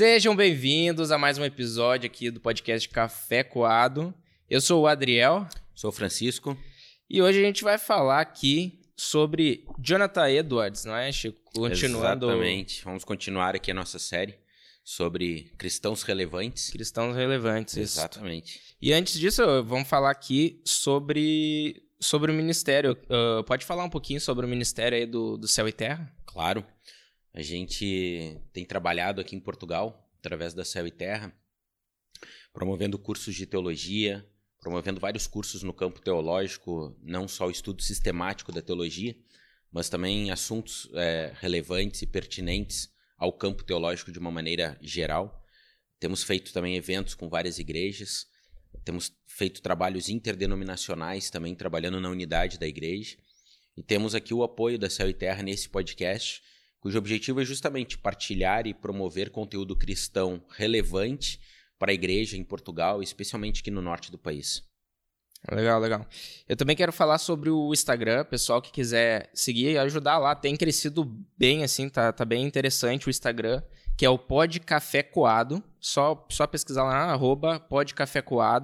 Sejam bem-vindos a mais um episódio aqui do podcast Café Coado. Eu sou o Adriel. Sou o Francisco. E hoje a gente vai falar aqui sobre Jonathan Edwards, não é, Chico? Continuando... Exatamente. Vamos continuar aqui a nossa série sobre cristãos relevantes. Cristãos relevantes, Exatamente. Isso. E antes disso, vamos falar aqui sobre, sobre o ministério. Uh, pode falar um pouquinho sobre o ministério aí do, do Céu e Terra? Claro. A gente tem trabalhado aqui em Portugal, através da Céu e Terra, promovendo cursos de teologia, promovendo vários cursos no campo teológico, não só o estudo sistemático da teologia, mas também assuntos é, relevantes e pertinentes ao campo teológico de uma maneira geral. Temos feito também eventos com várias igrejas, temos feito trabalhos interdenominacionais também, trabalhando na unidade da igreja. E temos aqui o apoio da Céu e Terra nesse podcast, cujo objetivo é justamente partilhar e promover conteúdo cristão relevante para a igreja em Portugal, especialmente aqui no norte do país. Legal, legal. Eu também quero falar sobre o Instagram, pessoal que quiser seguir e ajudar lá, tem crescido bem assim, tá, tá bem interessante o Instagram, que é o Pod Café Coado. Só, só pesquisar lá, arroba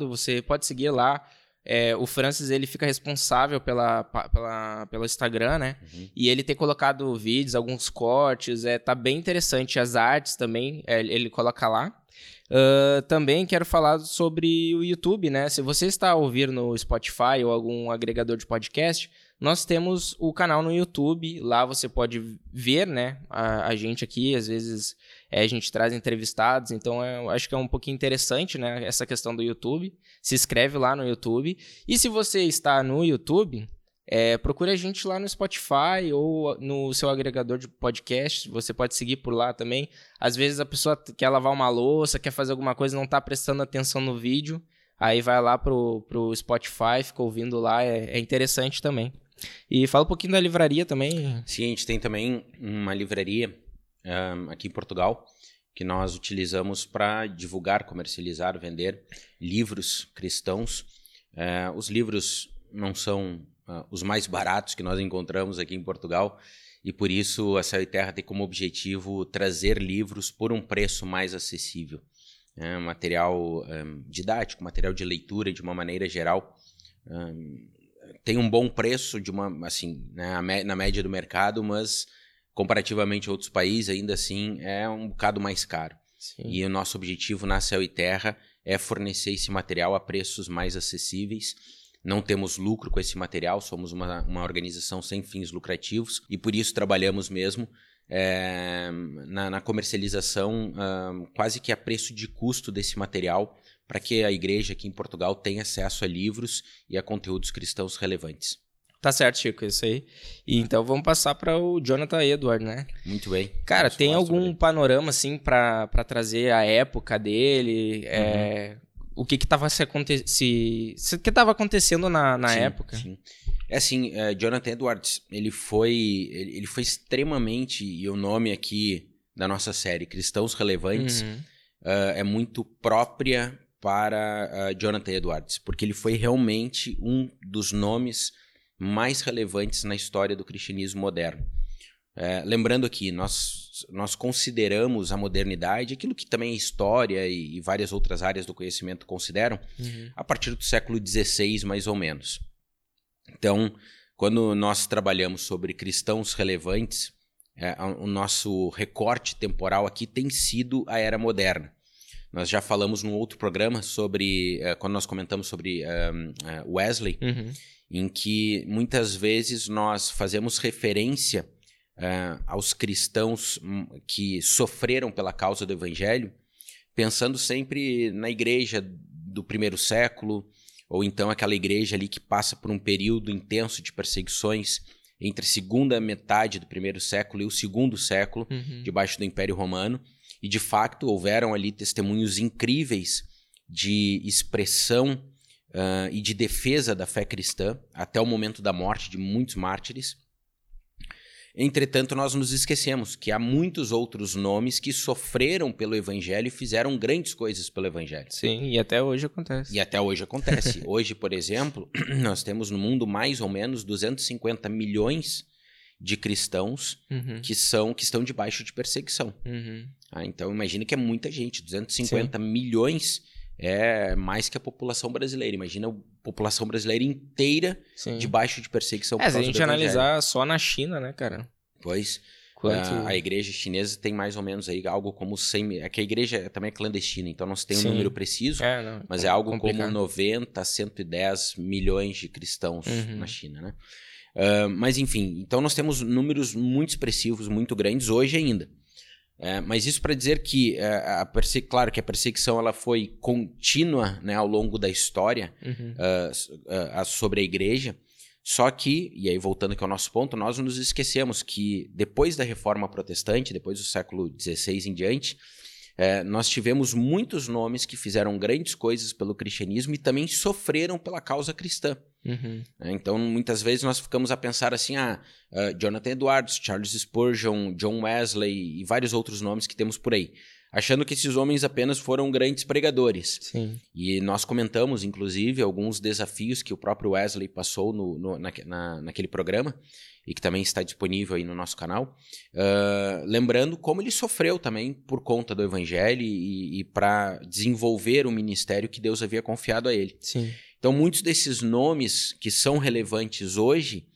você pode seguir lá. É, o Francis ele fica responsável pela, pela, pelo Instagram, né? Uhum. E ele tem colocado vídeos, alguns cortes, é, tá bem interessante. As artes também, é, ele coloca lá. Uh, também quero falar sobre o YouTube, né? Se você está a ouvir no Spotify ou algum agregador de podcast, nós temos o canal no YouTube. Lá você pode ver, né? A, a gente aqui, às vezes é, a gente traz entrevistados, então é, acho que é um pouquinho interessante, né? Essa questão do YouTube se inscreve lá no YouTube. E se você está no YouTube, é, procure a gente lá no Spotify ou no seu agregador de podcast. Você pode seguir por lá também. Às vezes a pessoa quer lavar uma louça, quer fazer alguma coisa, não está prestando atenção no vídeo. Aí vai lá pro, pro Spotify, fica ouvindo lá, é, é interessante também. E fala um pouquinho da livraria também. Sim, a gente tem também uma livraria um, aqui em Portugal que nós utilizamos para divulgar, comercializar, vender livros cristãos. É, os livros não são uh, os mais baratos que nós encontramos aqui em Portugal e por isso a Céu e Terra tem como objetivo trazer livros por um preço mais acessível. É, material um, didático, material de leitura de uma maneira geral. Um, tem um bom preço de uma assim né, na média do mercado, mas comparativamente a outros países, ainda assim é um bocado mais caro. Sim. E o nosso objetivo na Céu e Terra é fornecer esse material a preços mais acessíveis. Não temos lucro com esse material, somos uma, uma organização sem fins lucrativos e por isso trabalhamos mesmo é, na, na, comercialização quase que a preço de custo desse material para que a igreja aqui em Portugal tenha acesso a livros e a conteúdos cristãos relevantes. Tá certo, Chico, isso aí. E então vamos passar para o Jonathan Edward, né? Muito bem. Cara, tem algum panorama, assim, para trazer a época dele? É, uhum. É, o que que tava, se se, se, que tava acontecendo na, na sim, época? Sim. É assim, uh, Jonathan Edwards, ele foi, ele, ele, foi extremamente, e o nome aqui da nossa série, Cristãos Relevantes, uhum. uh, é muito própria para uh, Jonathan Edwards, porque ele foi realmente um dos nomes mais relevantes na história do cristianismo moderno. É, lembrando aqui, nós, nós consideramos a modernidade, aquilo que também a história e, e várias outras áreas do conhecimento consideram, uhum. a partir do século XVI, mais ou menos. Então, quando nós trabalhamos sobre cristãos relevantes, é, o nosso recorte temporal aqui tem sido a era moderna. Nós já falamos num outro programa sobre, é, quando nós comentamos sobre um, é, Wesley, uhum em que muitas vezes nós fazemos referência uh, aos cristãos hum, que sofreram pela causa do evangelho, pensando sempre na igreja do primeiro século, ou então aquela igreja ali que passa por um período intenso de perseguições entre a segunda metade do primeiro século e o segundo século, uhum. debaixo do Império Romano. E de fato houveram ali testemunhos incríveis de expressão uh, e de defesa da fé cristã até o momento da morte de muitos mártires. Entretanto, nós nos esquecemos que há muitos outros nomes que sofreram pelo evangelho e fizeram grandes coisas pelo evangelho. Sim, e até hoje acontece. E até hoje acontece. hoje, por exemplo, nós temos no mundo mais ou menos 250 milhões de cristãos Uhum. que são que estão debaixo de perseguição. Uhum. Ah, então imagina que é muita gente, 250 milhões é mais que a população brasileira. Imagina a população brasileira inteira Sim. debaixo de perseguição. É, se a gente analisar só na China, né, cara? Pois, Quanto... a, a igreja chinesa tem mais ou menos aí algo como 100 mil. É que a igreja também é clandestina, então não se tem um Sim. número preciso, É, não, mas é algo complicado. como 90 a 110 milhões de cristãos Uhum. na China, né? Ah, mas enfim, então nós temos números muito expressivos, muito grandes hoje ainda. É, mas isso para dizer que, é, a perse... claro que a perseguição ela foi contínua né, ao longo da história, Uhum. s- ah, sobre a igreja. Só que, e aí voltando aqui ao nosso ponto, nós nos esquecemos que depois da reforma protestante, depois do século XVI em diante, eh, nós tivemos muitos nomes que fizeram grandes coisas pelo cristianismo e também sofreram pela causa cristã. Uhum. né? Então, muitas vezes nós ficamos a pensar assim, ah, ah, Jonathan Edwards, Charles Spurgeon, John Wesley e vários outros nomes que temos por aí, achando que esses homens apenas foram grandes pregadores. Sim. E nós comentamos, inclusive, alguns desafios que o próprio Wesley passou no, no- naque- na- naquele programa e que também está disponível aí no nosso canal. Ah, lembrando como ele sofreu também por conta do evangelho e, e para desenvolver o ministério que Deus havia confiado a ele. Sim. Então, muitos desses nomes que são relevantes hoje,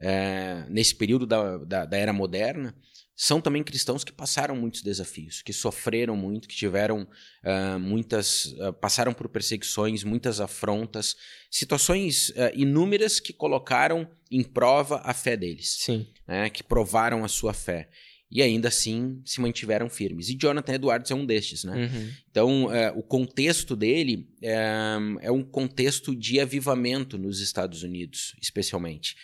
eh, nesse período da, da, da era moderna, são também cristãos que passaram muitos desafios, que sofreram muito, que tiveram ah, muitas. ah, passaram por perseguições, muitas afrontas, situações ah, inúmeras que colocaram em prova a fé deles, Sim. né, que provaram a sua fé. E ainda assim se mantiveram firmes. E Jonathan Edwards é um destes, né? Uhum. Então, é, o contexto dele é, é um contexto de avivamento nos Estados Unidos, especialmente.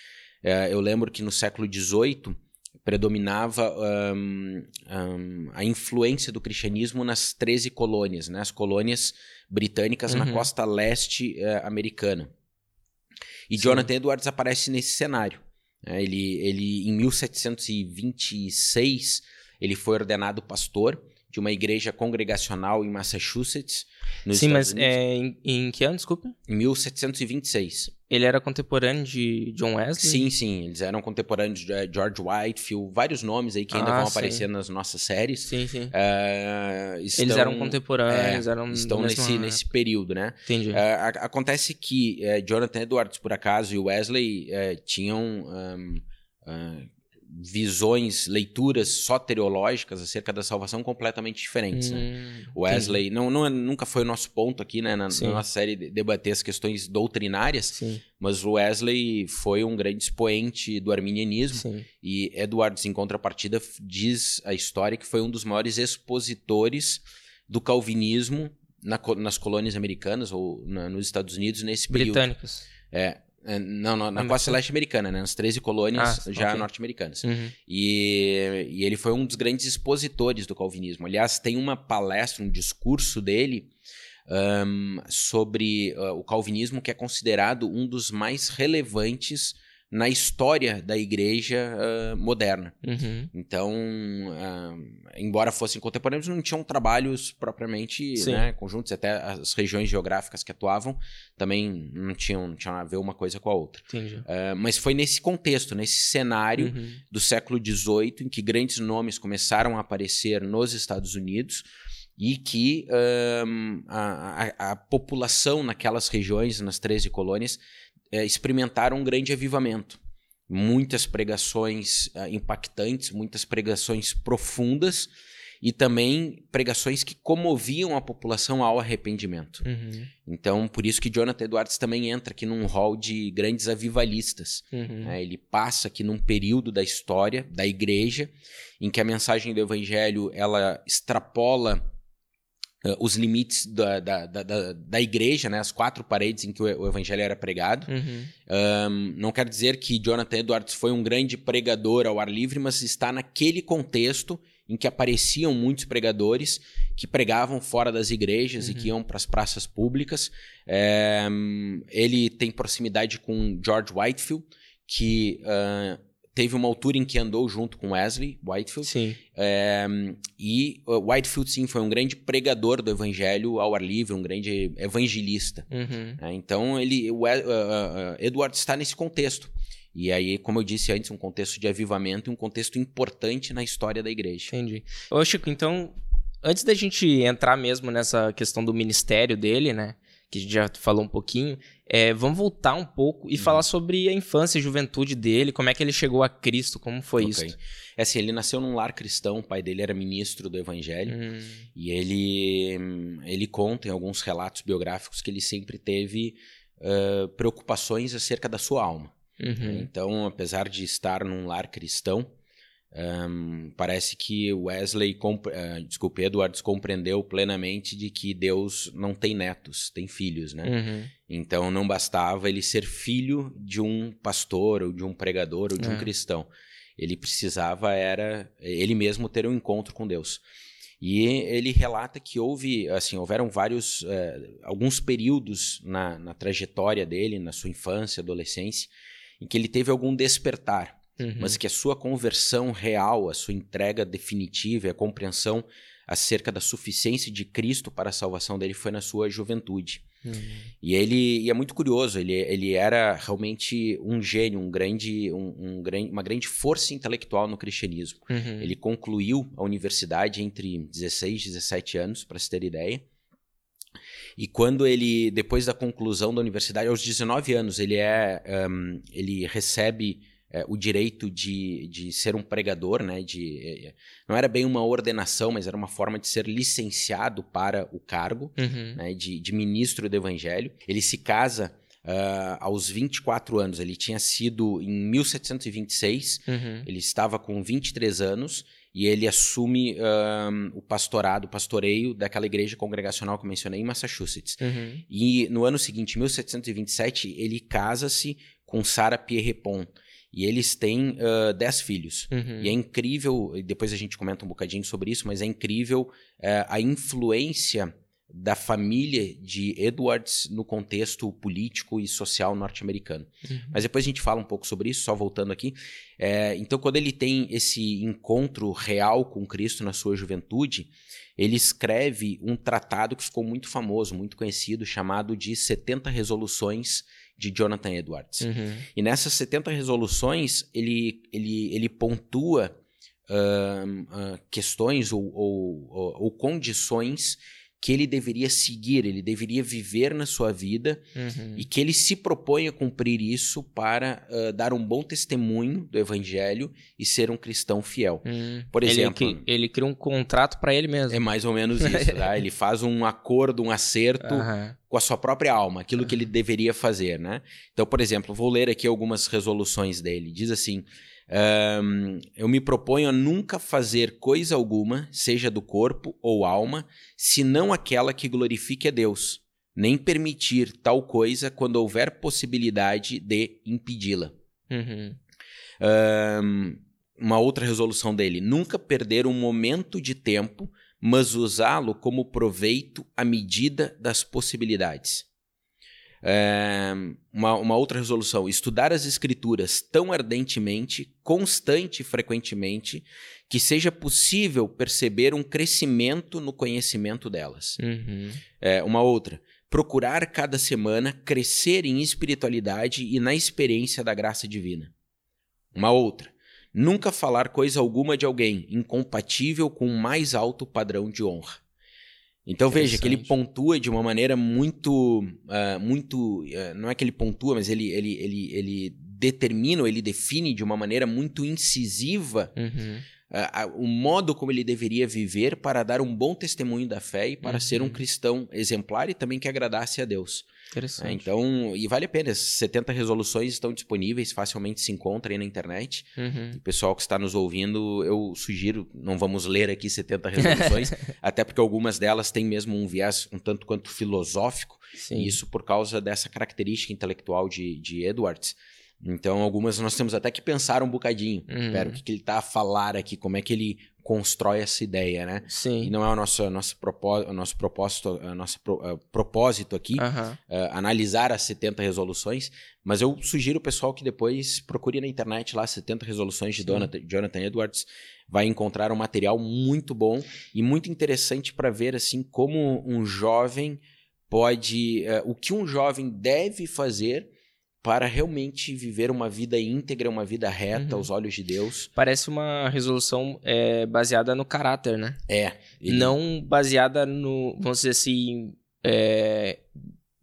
É, eu lembro que no século XVIII predominava ahn, ahn, a influência do cristianismo nas 13 colônias, né? as colônias britânicas na Uhum. costa leste eh, americana. E Sim. Jonathan Edwards aparece nesse cenário. né? Ele, ele, em 1726, ele foi ordenado pastor de uma igreja congregacional em Massachusetts, nos Sim, Estados mas Unidos, é, em, em que ano, desculpa? em 1726. Ele era contemporâneo de John Wesley? Sim, sim, eles eram contemporâneos de eh, George Whitefield, vários nomes aí que ainda Ah, vão sim. aparecer nas nossas séries. Sim, sim. Eh, estão- Eles eram contemporâneos, é, eram estão nesse, nesse período, né? Entendi. A- acontece que eh, Jonathan Edwards, por acaso, e Wesley tinham ah, visões, leituras soteriológicas acerca da salvação completamente diferentes, né? Hum, Wesley, não, não é- nunca foi o nosso ponto aqui, né, na, na nossa série de debater as questões doutrinárias, Sim, mas Wesley foi um grande expoente do arminianismo sim. e Edwards, em contrapartida, diz a história que foi um dos maiores expositores do calvinismo na nas colônias americanas ou na- nos Estados Unidos nesse período. Britânicos. É, não, não, na costa leste americana, né, nas 13 colônias Ah, já ok. norte-americanas. Uhum. E, e ele foi um dos grandes expositores do calvinismo. Aliás, tem uma palestra, um discurso dele ahn, sobre ah, o calvinismo que é considerado um dos mais relevantes na história da igreja ah, moderna. Uhum. Então, ah, embora fossem contemporâneos, não tinham trabalhos propriamente né, conjuntos, até as regiões geográficas que atuavam também não tinham, não tinham a ver uma coisa com a outra. Ah, mas foi nesse contexto, nesse cenário Uhum. do século XVIII, em que grandes nomes começaram a aparecer nos Estados Unidos e que ahn, a, a- a população naquelas regiões, nas 13 colônias, eh, experimentaram um grande avivamento. Muitas pregações ah, impactantes, muitas pregações profundas e também pregações que comoviam a população ao arrependimento. Uhum. Então, por isso que Jonathan Edwards também entra aqui num hall de grandes avivalistas. Uhum. né? Ele passa aqui num período da história da igreja em que a mensagem do evangelho ela extrapola eh, os limites da, da, da, da- igreja, né? as quatro paredes em que o, o evangelho era pregado. Uhum. Ahn, não quer dizer que Jonathan Edwards foi um grande pregador ao ar livre, mas está naquele contexto em que apareciam muitos pregadores que pregavam fora das igrejas e Uhum. que iam para as praças públicas. É, ele tem proximidade com George Whitefield, que ah, teve uma altura em que andou junto com Wesley Whitefield. Sim. É, e uh, Whitefield, sim, foi um grande pregador do evangelho ao ar livre, um grande evangelista. Uhum. né? Então, ele, o uh, uh, uh, Edward está nesse contexto. E aí, como eu disse antes, um contexto de avivamento e um contexto importante na história da igreja. Entendi. Ô, Chico, então, antes da gente entrar mesmo nessa questão do ministério dele, né? Que a gente já falou um pouquinho, é, vamos voltar um pouco e uhum. falar sobre a infância e juventude dele, como é que ele chegou a Cristo, como foi okay. isso. É assim, ele nasceu num lar cristão, o pai dele era ministro do evangelho, uhum. e ele, ele conta em alguns relatos biográficos que ele sempre teve uh, preocupações acerca da sua alma. Uhum. Então, apesar de estar num lar cristão, um, parece que Wesley, uh, desculpe, Edwards compreendeu plenamente de que Deus não tem netos, tem filhos, né? Uhum. Então não bastava ele ser filho de um pastor ou de um pregador ou de um é. cristão. Ele precisava era ele mesmo ter um encontro com Deus. E ele relata que houve, assim, houveram vários, uh, alguns períodos na, na trajetória dele, na sua infância, adolescência, em que ele teve algum despertar, uhum. mas que a sua conversão real, a sua entrega definitiva, a compreensão acerca da suficiência de Cristo para a salvação dele foi na sua juventude. Uhum. E ele e é muito curioso, ele, ele era realmente um gênio, um grande, um, um, uma grande força intelectual no cristianismo. Uhum. Ele concluiu a universidade entre 16 e 17 anos, para se ter ideia. E quando ele, depois da conclusão da universidade, aos 19 anos, ele é, um, ele recebe é, o direito de, de ser um pregador, né? De, é, não era bem uma ordenação, mas era uma forma de ser licenciado para o cargo uhum. né? de, de ministro do evangelho. Ele se casa Uh, aos 24 anos. Ele tinha sido em 1726, uhum. ele estava com 23 anos e ele assume um, o pastorado, o pastoreio daquela igreja congregacional que eu mencionei em Massachusetts. Uhum. E no ano seguinte, 1727, ele casa-se com Sarah Pierrepont. E eles têm uh, dez filhos. Uhum. E é incrível, depois a gente comenta um bocadinho sobre isso, mas é incrível uh, a influência da família de Edwards no contexto político e social norte-americano. Uhum. Mas depois a gente fala um pouco sobre isso, só voltando aqui. É, então, quando ele tem esse encontro real com Cristo na sua juventude, ele escreve um tratado que ficou muito famoso, muito conhecido, chamado de 70 Resoluções de Jonathan Edwards. Uhum. E nessas 70 resoluções, ele, ele, ele pontua uh, uh, questões ou, ou, ou, ou condições que ele deveria seguir, ele deveria viver na sua vida uhum. e que ele se propõe a cumprir isso para uh, dar um bom testemunho do evangelho e ser um cristão fiel. Uhum. Por exemplo, ele, ele cria um contrato para ele mesmo. É mais ou menos isso, tá? Ele faz um acordo, um acerto uhum. com a sua própria alma, aquilo que ele deveria fazer, né? Então, por exemplo, vou ler aqui algumas resoluções dele. Diz assim: um, eu me proponho a nunca fazer coisa alguma, seja do corpo ou alma, senão aquela que glorifique a Deus, nem permitir tal coisa quando houver possibilidade de impedi-la. Uhum. Um, uma outra resolução dele: nunca perder um momento de tempo, mas usá-lo como proveito à medida das possibilidades. É, uma, uma, outra resolução: estudar as escrituras tão ardentemente, constante e frequentemente, que seja possível perceber um crescimento no conhecimento delas. Uhum. É, uma outra: procurar cada semana crescer em espiritualidade e na experiência da graça divina. Uma outra: nunca falar coisa alguma de alguém incompatível com o mais alto padrão de honra. Então veja que ele pontua de uma maneira muito, uh, muito, uh, não é que ele pontua, mas ele, ele, ele, ele determina, ele define de uma maneira muito incisiva uhum. O modo como ele deveria viver para dar um bom testemunho da fé e para uhum. ser um uhum. cristão exemplar e também que agradasse a Deus. Interessante. É, então, e vale a pena, as 70 resoluções estão disponíveis, facilmente se encontra aí na internet. Uhum. O pessoal que está nos ouvindo, eu sugiro, não vamos ler aqui 70 resoluções, até porque algumas delas têm mesmo um viés um tanto quanto filosófico, Sim. e isso por causa dessa característica intelectual de, de Edwards. Então, algumas nós temos até que pensar um bocadinho. Uhum. Pera, o que, que ele está a falar aqui? Como é que ele constrói essa ideia, né? Sim. E não é o nosso, nosso, propósito, o nosso propósito, o nosso pro, uh, propósito aqui uh, analisar as 70 resoluções, mas eu sugiro o pessoal que depois procure na internet lá 70 resoluções de Jonathan, Jonathan Edwards, vai encontrar um material muito bom e muito interessante para ver assim como um jovem pode, uh, o que um jovem deve fazer para realmente viver uma vida íntegra, uma vida reta Uhum. aos olhos de Deus. Parece uma resolução é, baseada no caráter, né? É. ele- Não baseada no, vamos dizer assim, é,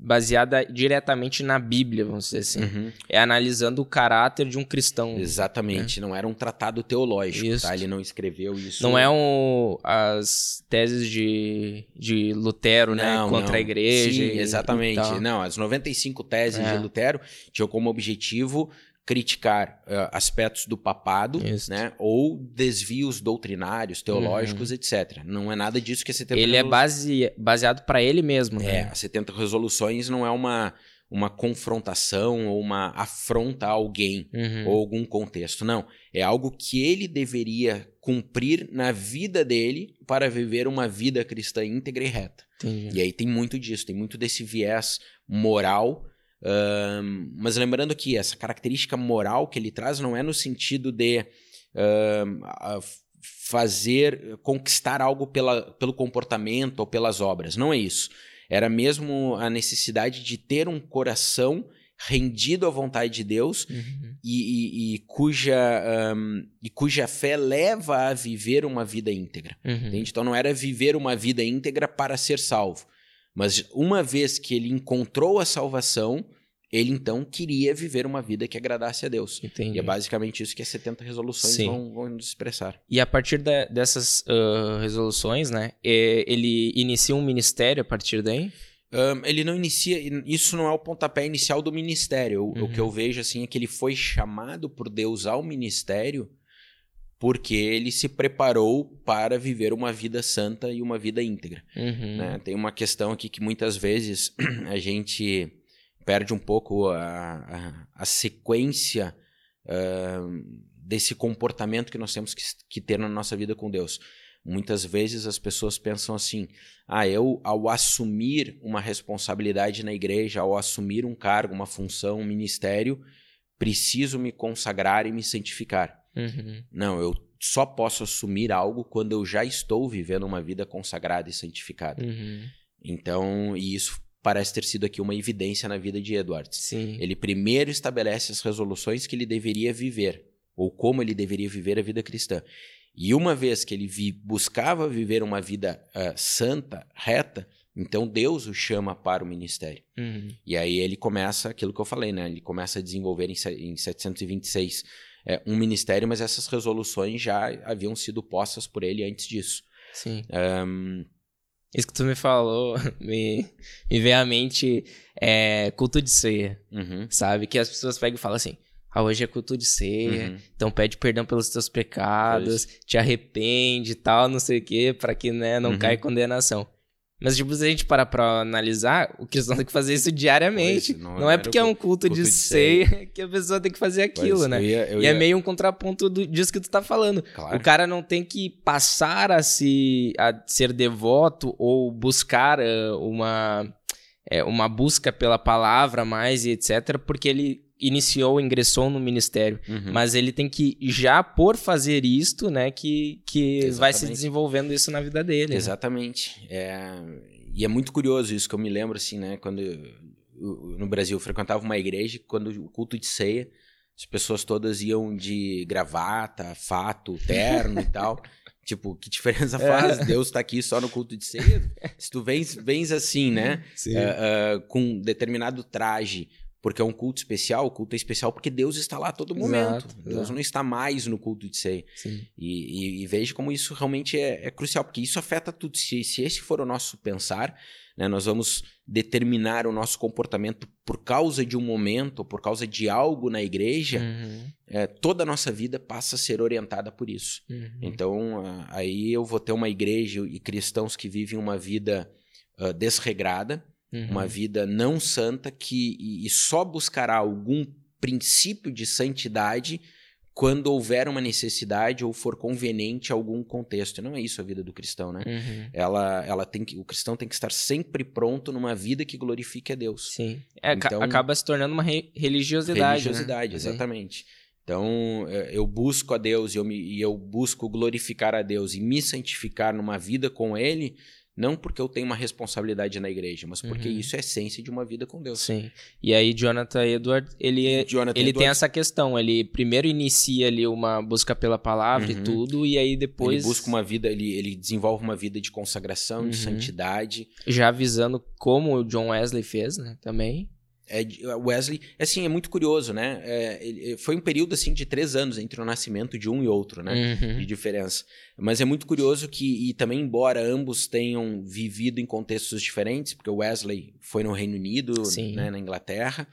baseada diretamente na Bíblia, vamos dizer assim. Uhum. É analisando o caráter de um cristão. Exatamente, não era um tratado teológico, Isso. tá? Ele não escreveu isso. Não é um, as teses de, de Lutero, né? Não, Contra não. a igreja. Sim, e- e exatamente. tal. não, as 95 teses É. de Lutero tinham como objetivo criticar eh, aspectos do papado, Isso. né? Ou desvios doutrinários, teológicos, etc. Não é nada disso que a 70 Uhum. Ele é resolu- base, baseado para ele mesmo, É, né? as 70 resoluções não é uma, uma confrontação ou uma afronta a alguém Uhum. ou algum contexto. Não. É algo que ele deveria cumprir na vida dele para viver uma vida cristã íntegra e reta. Entendi. E aí tem muito disso, tem muito desse viés moral. Ahn, mas lembrando que essa característica moral que ele traz não é no sentido de a- fazer, conquistar algo pela, pelo comportamento ou pelas obras. Não é isso. Era mesmo a necessidade de ter um coração rendido à vontade de Deus Uhum. e, e- e cuja, ahn, e cuja fé leva a viver uma vida íntegra. Uhum. Então não era viver uma vida íntegra para ser salvo. Mas uma vez que ele encontrou a salvação, ele então queria viver uma vida que agradasse a Deus. Entendi. E é basicamente isso que as 70 resoluções Sim. vão, vão nos expressar. E a partir da- dessas ah, resoluções, né? é, ele inicia um ministério a partir daí? Ahn, ele não inicia. Isso não é o pontapé inicial do ministério. O- O Uhum. que eu vejo assim é que ele foi chamado por Deus ao ministério porque ele se preparou para viver uma vida santa e uma vida íntegra. Uhum. né? Tem uma questão aqui que muitas vezes a gente perde um pouco a, a, a sequência ah, desse comportamento que nós temos que, que ter na nossa vida com Deus. Muitas vezes as pessoas pensam assim: ah, eu, ao assumir uma responsabilidade na igreja, ao assumir um cargo, uma função, um ministério, preciso me consagrar e me santificar. Uhum. Não, eu só posso assumir algo quando eu já estou vivendo uma vida consagrada e santificada. Uhum. Então, e isso parece ter sido aqui uma evidência na vida de Edwards. Sim. Ele primeiro estabelece as resoluções que ele deveria viver, ou como ele deveria viver a vida cristã. E uma vez que ele vi- buscava viver uma vida ah, santa, reta, então Deus o chama para o ministério. Uhum. E aí ele começa aquilo que eu falei, né? Ele começa a desenvolver em, em 726 é, um ministério, mas essas resoluções já haviam sido postas por ele antes disso. Sim. Ahn, Isso que tu me falou me, me veio à mente é, culto de ceia, uhum, sabe? Que as pessoas pegam e falam assim: ah, hoje é culto de ceia, uhum. então pede perdão pelos teus pecados, te arrepende e tal, não sei o quê, pra que né, não Uhum. caia condenação. Mas, tipo, se a gente parar pra analisar, o cristão tem que fazer isso diariamente. Não, não é porque é um culto, culto de, de ceia que a pessoa tem que fazer aquilo, né? eu ia- eu E é ia- meio um contraponto do, disso que tu tá falando. Claro. O cara não tem que passar a, se, a ser devoto ou buscar eh, uma, eh, uma busca pela palavra mais e etc., porque ele iniciou, ingressou no ministério. Uhum. Mas ele tem que, já por fazer isto, né, que, que vai se desenvolvendo isso na vida dele. né? Exatamente. É, e é muito curioso isso que eu me lembro, assim, né? Quando eu- no Brasil eu frequentava uma igreja, quando o culto de ceia, as pessoas todas iam de gravata, fato, terno e tal. Tipo, que diferença faz? Deus tá aqui só no culto de ceia. Se tu vens, vens assim, né? É, é, com determinado traje, porque é um culto especial, o culto é especial porque Deus está lá a todo momento. Exato, Deus exato. não está mais no culto de ceia. Sim. E, e, e veja como isso realmente é, é crucial, porque isso afeta tudo. Se, se esse for o nosso pensar, né, nós vamos determinar o nosso comportamento por causa de um momento, por causa de algo na igreja, Uhum, é, toda a nossa vida passa a ser orientada por isso. uhum. Então, aí eu vou ter uma igreja e cristãos que vivem uma vida ah, desregrada, Uhum. uma vida não santa, que e, e só buscará algum princípio de santidade quando houver uma necessidade ou for conveniente algum contexto. Não é isso a vida do cristão, né? Uhum. Ela, ela tem que, o cristão tem que estar sempre pronto numa vida que glorifique a Deus. Sim. É, Então- acaba se tornando uma re- religiosidade. Religiosidade, né? exatamente. Então, eh, eu busco a Deus e eu, me- e eu busco glorificar a Deus e me santificar numa vida com Ele, não porque eu tenho uma responsabilidade na igreja, mas porque uhum. isso é essência de uma vida com Deus. Sim. E aí Jonathan Edward, ele é, Jonathan ele Edwards, tem essa questão, ele primeiro inicia ali uma busca pela palavra uhum. e tudo, e aí depois ele busca uma vida, ele, ele desenvolve uma vida de consagração, uhum. de santidade, já avisando como o John Wesley fez, né, também. É, Wesley, assim, é muito curioso, né? É, ele, foi um período assim de três anos entre o nascimento de um e outro, né? Uhum. De diferença. Mas é muito curioso que, e também, embora ambos tenham vivido em contextos diferentes, porque o Wesley foi no Reino Unido, né, na Inglaterra,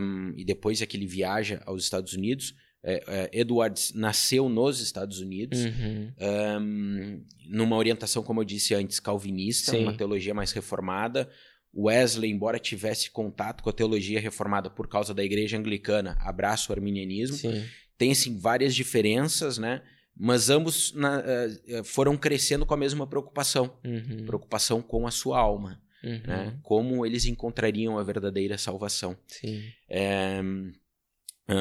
um, e depois é que ele viaja aos Estados Unidos. É, é, Edwards nasceu nos Estados Unidos, uhum. um, numa orientação, como eu disse antes, calvinista, Sim. uma teologia mais reformada. Wesley, embora tivesse contato com a teologia reformada por causa da igreja anglicana, abraço o arminianismo, Sim. tem assim, várias diferenças, né? Mas ambos na, uh, foram crescendo com a mesma preocupação, uhum. preocupação com a sua alma, uhum. né? Como eles encontrariam a verdadeira salvação. É,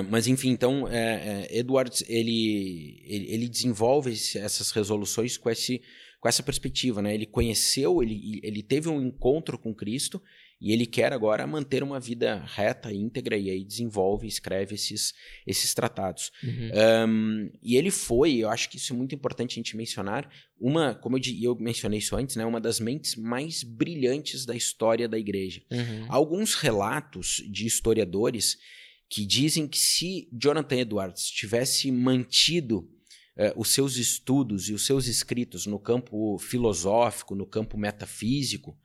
mas enfim, então é, é, Edwards ele, ele, ele desenvolve essas resoluções com esse com essa perspectiva, né? Ele conheceu, ele, ele teve um encontro com Cristo e ele quer agora manter uma vida reta, íntegra, e aí desenvolve, escreve esses, esses tratados. Uhum. Um, e ele foi, eu acho que isso é muito importante a gente mencionar, uma, como eu, eu mencionei isso antes, né, uma das mentes mais brilhantes da história da igreja. Uhum. Alguns relatos de historiadores que dizem que se Jonathan Edwards tivesse mantido eh, os seus estudos e os seus escritos no campo filosófico, no campo metafísico,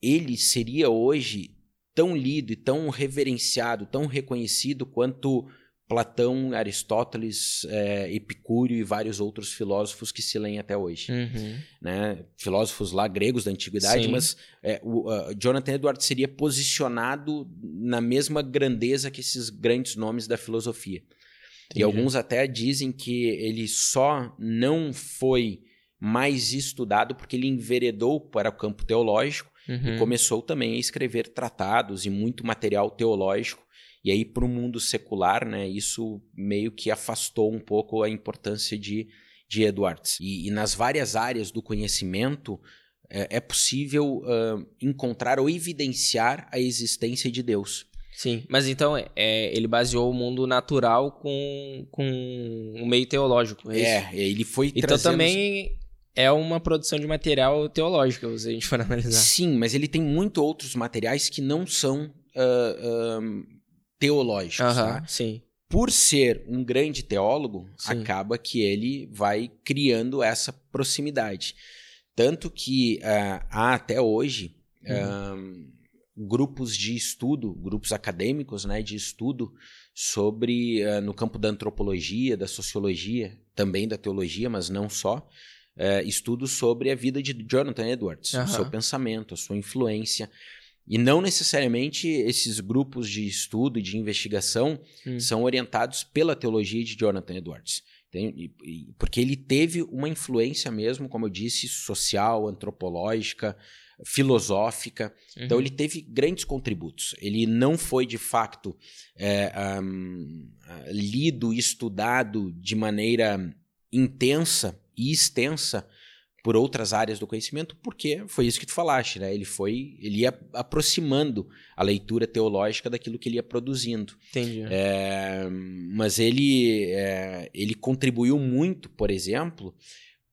ele seria hoje tão lido e tão reverenciado, tão reconhecido quanto Platão, Aristóteles, é, Epicúrio e vários outros filósofos que se leem até hoje. Uhum. Né? Filósofos lá gregos da antiguidade, Sim. mas é, o uh, Jonathan Edwards seria posicionado na mesma grandeza que esses grandes nomes da filosofia. Entendi. E alguns até dizem que ele só não foi mais estudado porque ele enveredou para o campo teológico uhum. e começou também a escrever tratados e muito material teológico. E aí, para o mundo secular, né, isso meio que afastou um pouco a importância de, de Edwards. E, e nas várias áreas do conhecimento, é, é possível uh, encontrar ou evidenciar a existência de Deus. Sim, mas então é, ele baseou o mundo natural com, com o meio teológico. É, é ele foi Então trazendo... também é uma produção de material teológico, se a gente for analisar. Sim, mas ele tem muito outros materiais que não são uh, uh, teológicos. Uh -huh, tá? Sim. Por ser um grande teólogo, sim. acaba que ele vai criando essa proximidade. Tanto que uh, há até hoje. Uhum grupos de estudo, grupos acadêmicos né, de estudo sobre, uh, no campo da antropologia, da sociologia, também da teologia, mas não só, uh, estudos sobre a vida de Jonathan Edwards, uhum. o seu pensamento, a sua influência. E não necessariamente esses grupos de estudo e de investigação hum. são orientados pela teologia de Jonathan Edwards. Tem, porque ele teve uma influência mesmo, como eu disse, social, antropológica, filosófica. Uhum. Então ele teve grandes contributos. Ele não foi de facto é, um, lido e estudado de maneira intensa e extensa por outras áreas do conhecimento, porque foi isso que tu falaste, né? Ele foi, ele ia aproximando a leitura teológica daquilo que ele ia produzindo. Entendi. É, mas ele, é, ele contribuiu muito, por exemplo,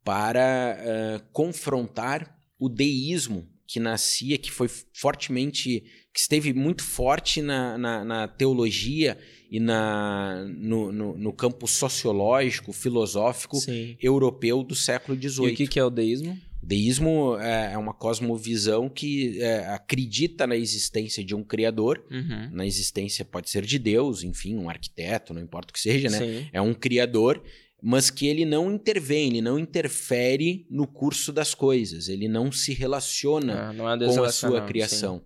para uh, confrontar o deísmo que nascia, que foi fortemente, que esteve muito forte na, na, na teologia e na, no, no, no, campo sociológico, filosófico Sim. europeu do século XVIII. E o que, que é o deísmo? O deísmo é, é uma cosmovisão que é, acredita na existência de um criador, uhum. na existência pode ser de Deus, enfim, um arquiteto, não importa o que seja, né? Sim. É um criador mas que ele não intervém, ele não interfere no curso das coisas, ele não se relaciona ah, é com a sua criação.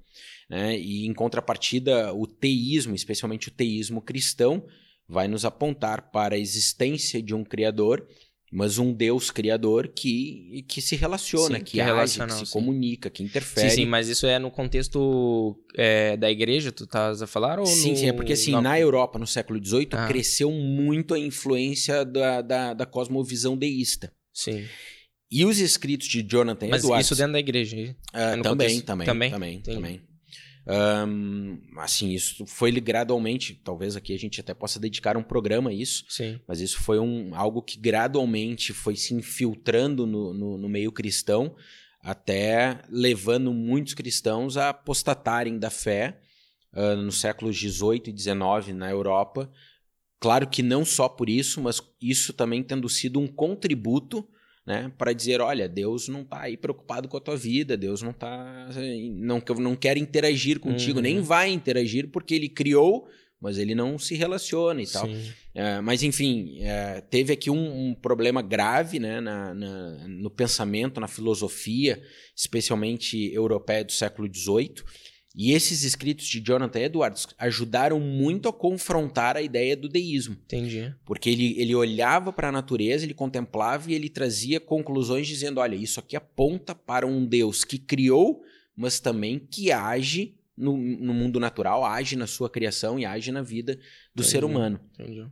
Né? E em contrapartida, o teísmo, especialmente o teísmo cristão, vai nos apontar para a existência de um Criador mas um Deus criador que, que se relaciona, sim, que, que age, que se sim. comunica, que interfere. Sim, sim, mas isso é no contexto é, da igreja, tu estás a falar? Ou sim, no... sim, é porque assim, na Europa, no século XVIII, ah. cresceu muito a influência da, da, da cosmovisão deísta. Sim. E os escritos de Jonathan Mas Edwards... isso dentro da igreja? Uh, é também, também, também, também, também. Um, assim, isso foi gradualmente, talvez aqui a gente até possa dedicar um programa a isso, Sim. mas isso foi um, algo que gradualmente foi se infiltrando no, no, no meio cristão, até levando muitos cristãos a apostatarem da fé uh, nos séculos 18 e 19 na Europa. Claro que não só por isso, mas isso também tendo sido um contributo né, para dizer, olha, Deus não está aí preocupado com a tua vida, Deus não tá não, não quer interagir contigo, uhum. nem vai interagir porque ele criou, mas ele não se relaciona e tal. É, mas enfim, é, teve aqui um, um, problema grave né, na, na, no pensamento, na filosofia, especialmente europeia do século XVIII, e esses escritos de Jonathan Edwards ajudaram muito a confrontar a ideia do deísmo. Entendi. Porque ele, ele olhava para a natureza, ele contemplava e ele trazia conclusões dizendo: olha, isso aqui aponta para um Deus que criou, mas também que age no, no mundo natural, age na sua criação e age na vida do Entendi. ser humano. Entendi.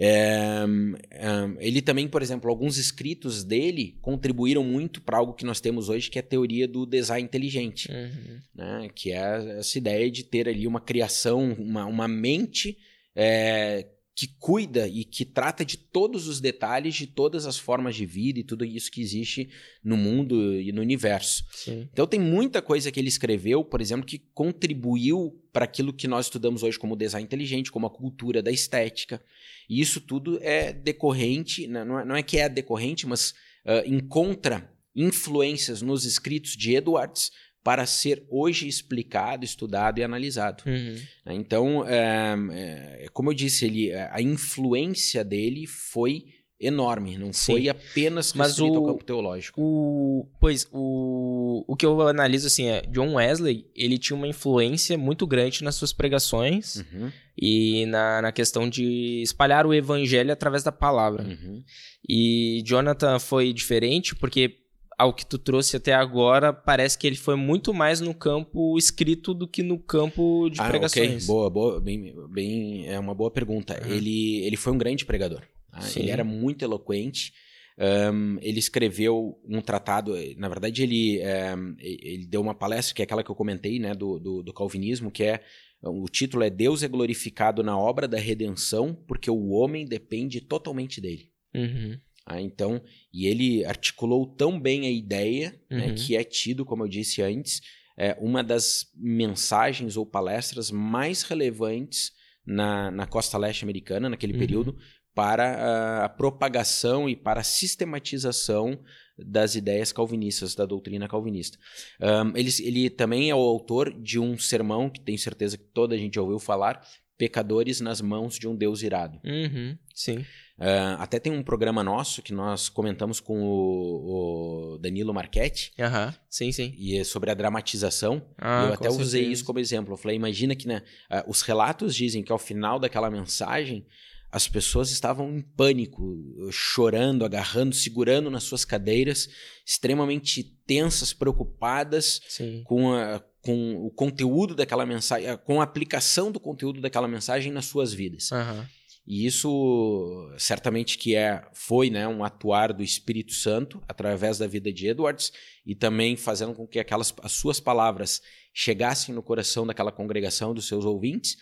É, é, ele também, por exemplo, alguns escritos dele contribuíram muito para algo que nós temos hoje, que é a teoria do design inteligente, uhum. né? que é essa ideia de ter ali uma criação, uma, uma mente é, que cuida e que trata de todos os detalhes de todas as formas de vida e tudo isso que existe no mundo e no universo. Sim. Então tem muita coisa que ele escreveu, por exemplo, que contribuiu para aquilo que nós estudamos hoje como design inteligente, como a cultura da estética. E isso tudo é decorrente, né, não é, não é que é decorrente, mas uh, encontra influências nos escritos de Edwards para ser hoje explicado, estudado e analisado. Uhum. Então, é, é, como eu disse, ele, a influência dele foi enorme, não Sim. foi apenas restrito ao campo teológico. O, pois, o, o que eu analiso assim é, John Wesley, ele tinha uma influência muito grande nas suas pregações uhum. e na, na questão de espalhar o evangelho através da palavra. Uhum. E Jonathan foi diferente porque ao que tu trouxe até agora, parece que ele foi muito mais no campo escrito do que no campo de ah, pregações. Ok, boa, boa, bem, bem, é uma boa pergunta. Uhum. Ele, ele foi um grande pregador. Tá? Ele era muito eloquente. Um, ele escreveu um tratado, na verdade ele, um, ele deu uma palestra que é aquela que eu comentei, né, do, do, do calvinismo, que é o título é Deus é glorificado na obra da redenção, porque o homem depende totalmente dele. Uhum. Ah, então, e ele articulou tão bem a ideia, né, Uhum. que é tido, como eu disse antes, é uma das mensagens ou palestras mais relevantes na, na costa leste americana, naquele Uhum. período, para a, propagação e para a sistematização das ideias calvinistas, da doutrina calvinista. Um, ele, ele também é o autor de um sermão que tenho certeza que toda a gente ouviu falar, Pecadores nas mãos de um Deus irado. Uhum, sim. Uh, até tem um programa nosso que nós comentamos com o, o Danilo Marchetti, Aham, sim, sim. e é sobre a dramatização. Ah, eu até usei certeza. isso como exemplo. Eu falei, imagina que né, ah, os relatos dizem que ao final daquela mensagem as pessoas estavam em pânico, chorando, agarrando, segurando nas suas cadeiras, extremamente tensas, preocupadas Sim. com, a- com o conteúdo daquela mensagem, com a aplicação do conteúdo daquela mensagem nas suas vidas. Aham. E isso certamente que é foi né, um atuar do Espírito Santo através da vida de Edwards e também fazendo com que aquelas as suas palavras chegassem no coração daquela congregação dos seus ouvintes,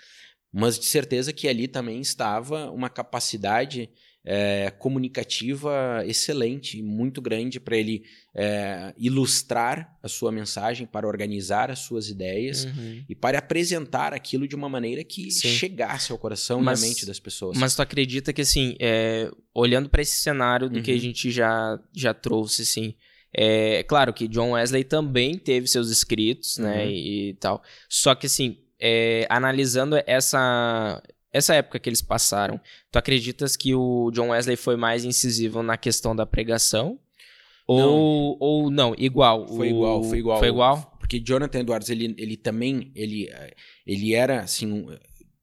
mas de certeza que ali também estava uma capacidade eh, comunicativa excelente, muito grande para ele eh, ilustrar a sua mensagem, para organizar as suas ideias Uhum. e para apresentar aquilo de uma maneira que Sim. chegasse ao coração Mas- e à mente das pessoas. Mas tu acredita que, assim, é, olhando para esse cenário do que a Uhum. gente já, já trouxe, assim, é claro que John Wesley também teve seus escritos, né, Uhum. e, tal. Só que, assim, é, analisando essa, essa época que eles passaram, tu acreditas que o John Wesley foi mais incisivo na questão da pregação? Ou ou não, igual? Foi O- igual, foi igual. Foi igual? Porque Jonathan Edwards, ele, ele também, ele, ele era, assim, um-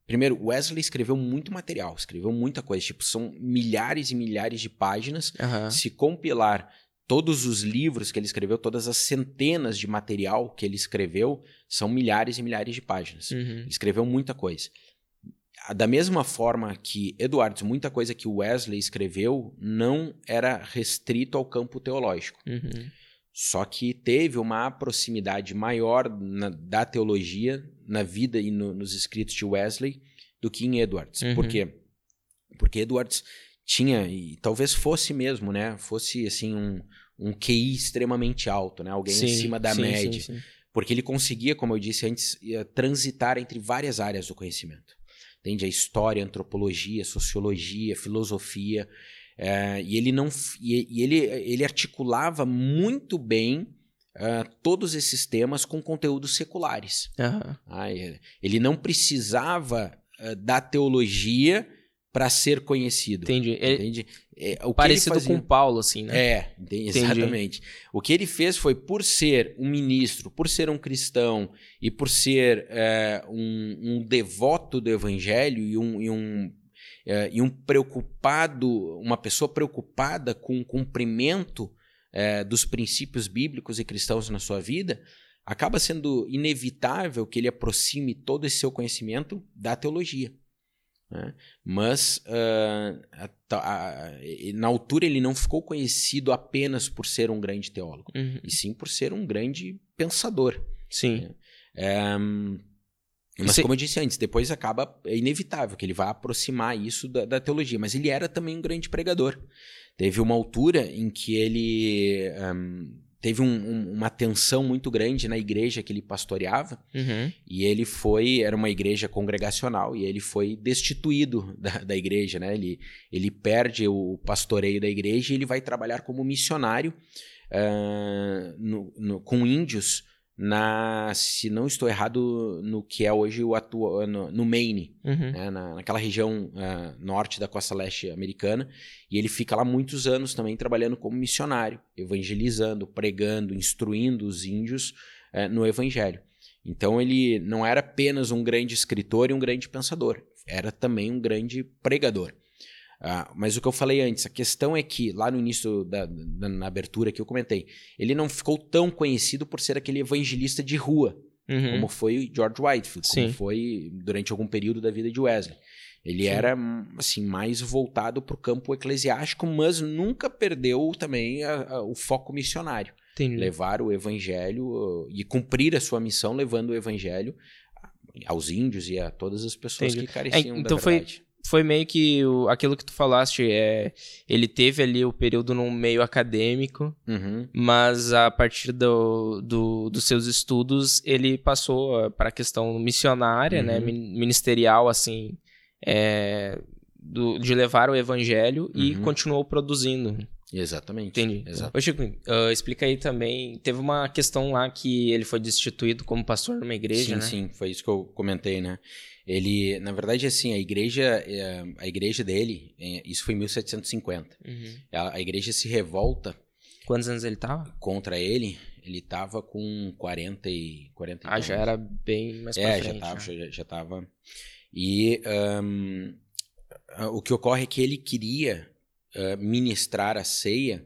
primeiro, Wesley escreveu muito material, escreveu muita coisa, tipo, são milhares e milhares de páginas. Aham. Se compilar todos os livros que ele escreveu, todas as centenas de material que ele escreveu, são milhares e milhares de páginas. Uhum. Ele escreveu muita coisa. Da mesma forma que Edwards, muita coisa que Wesley escreveu não era restrito ao campo teológico. Uhum. Só que teve uma proximidade maior na, da teologia na vida e no, nos escritos de Wesley do que em Edwards. Uhum. Por quê? Porque Edwards tinha, e talvez fosse mesmo, né? Fosse assim um, um QI extremamente alto, né? Alguém Sim, acima da sim, média. sim. Porque ele conseguia, como eu disse antes, transitar entre várias áreas do conhecimento. Entende? A história, a antropologia, a sociologia, a filosofia. eh, e ele não e, ele, ele articulava muito bem ah, todos esses temas com conteúdos seculares. Aham. Ah, é. ele não precisava ah, da teologia para ser conhecido. Entendi. Ele- Entende? É, o parecido com Paulo, assim, né? É, ente- Entendi. exatamente. O que ele fez foi, por ser um ministro, por ser um cristão e por ser é, um, um devoto do evangelho e um, e um, é, e um preocupado, uma pessoa preocupada com o cumprimento é, dos princípios bíblicos e cristãos na sua vida, acaba sendo inevitável que ele aproxime todo esse seu conhecimento da teologia. Né? Mas ah, a a- e- na altura ele não ficou conhecido apenas por ser um grande teólogo, Uhum. e sim por ser um grande pensador. Sim. É, hum, mas Você- como eu disse antes, depois acaba é inevitável que ele vá aproximar isso da, da teologia. Mas ele era também um grande pregador. Teve uma altura em que ele hum, teve um- um- uma tensão muito grande na igreja que ele pastoreava. Uhum. E ele foi, era uma igreja congregacional, e ele foi destituído da, da igreja, né? Ele, ele perde o pastoreio da igreja e ele vai trabalhar como missionário ah, no- no- com índios na, se não estou errado, no que é hoje o atual, no, no Maine, Uhum. né, na, naquela região ah, norte da costa leste americana. E ele fica lá muitos anos também trabalhando como missionário, evangelizando, pregando, instruindo os índios eh, no evangelho. Então ele não era apenas um grande escritor e um grande pensador, era também um grande pregador. Ah, mas o que eu falei antes, a questão é que, lá no início da, da- na abertura que eu comentei, ele não ficou tão conhecido por ser aquele evangelista de rua, Uhum. como foi George Whitefield, como Sim. foi durante algum período da vida de Wesley. Ele Sim. era assim mais voltado para o campo eclesiástico, mas nunca perdeu também a- a- o foco missionário, Entendi. levar o evangelho e cumprir a sua missão levando o evangelho aos índios e a todas as pessoas Entendi. que careciam É, então da verdade. Foi meio que o- aquilo que tu falaste, é, ele teve ali o período no meio acadêmico, Uhum, mas a partir do, do- dos seus estudos ele passou para a questão missionária, né, Uhum. min- ministerial, assim, é, do- de levar o evangelho e Uhum. continuou produzindo. Exatamente. Entendi. Exato. Ô Chico, ah, explica aí também, teve uma questão lá que ele foi destituído como pastor numa igreja, sim, né? sim, foi isso que eu comentei, né? Ele, na verdade, assim, a igreja, é, a igreja dele, é, isso foi em 1750. Uhum. A, a igreja se revolta Quantos anos ele tava? contra ele, ele tava com 40 e 40 e Ah, já tantos. era bem mais pra É, frente. já tava, né? já, já tava. E ah, o que ocorre é que ele queria ah, ministrar a ceia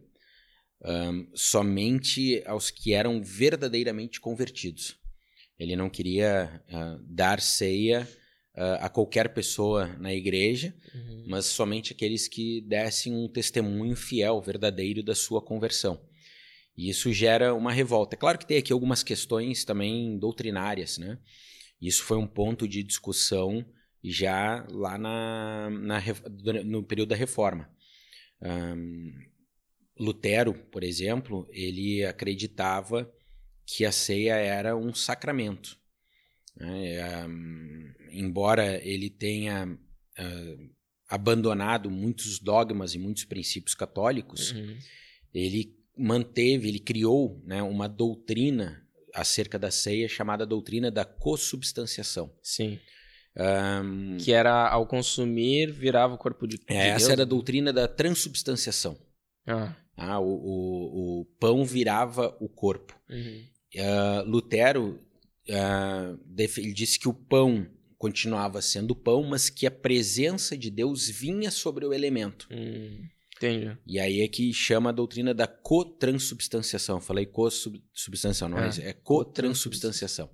ahn, somente aos que eram verdadeiramente convertidos. Ele não queria ah, dar ceia ah, a qualquer pessoa na igreja, Uhum. mas somente aqueles que dessem um testemunho fiel, verdadeiro da sua conversão. E isso gera uma revolta. É claro que tem aqui algumas questões também doutrinárias, né? Isso foi um ponto de discussão já lá na, na no período da reforma. Ahn, Lutero, por exemplo, ele acreditava que a ceia era um sacramento. Né? Ahn, embora ele tenha ah, abandonado muitos dogmas e muitos princípios católicos, Uhum. ele manteve, ele criou né, uma doutrina acerca da ceia chamada doutrina da consubstanciação. Sim. Ahn, Que era ao consumir, virava o corpo de, de é, essa Deus. era a doutrina da transubstanciação. Ah. Ah, o, o- o pão virava o corpo. Uhum. Ah, Lutero def- ele disse que o pão continuava sendo pão, mas que a presença de Deus vinha sobre o elemento. Hum, entendi. E aí é que chama a doutrina da cotransubstanciação. Falei co-substanciação, não, Ah, mas é cotransubstanciação.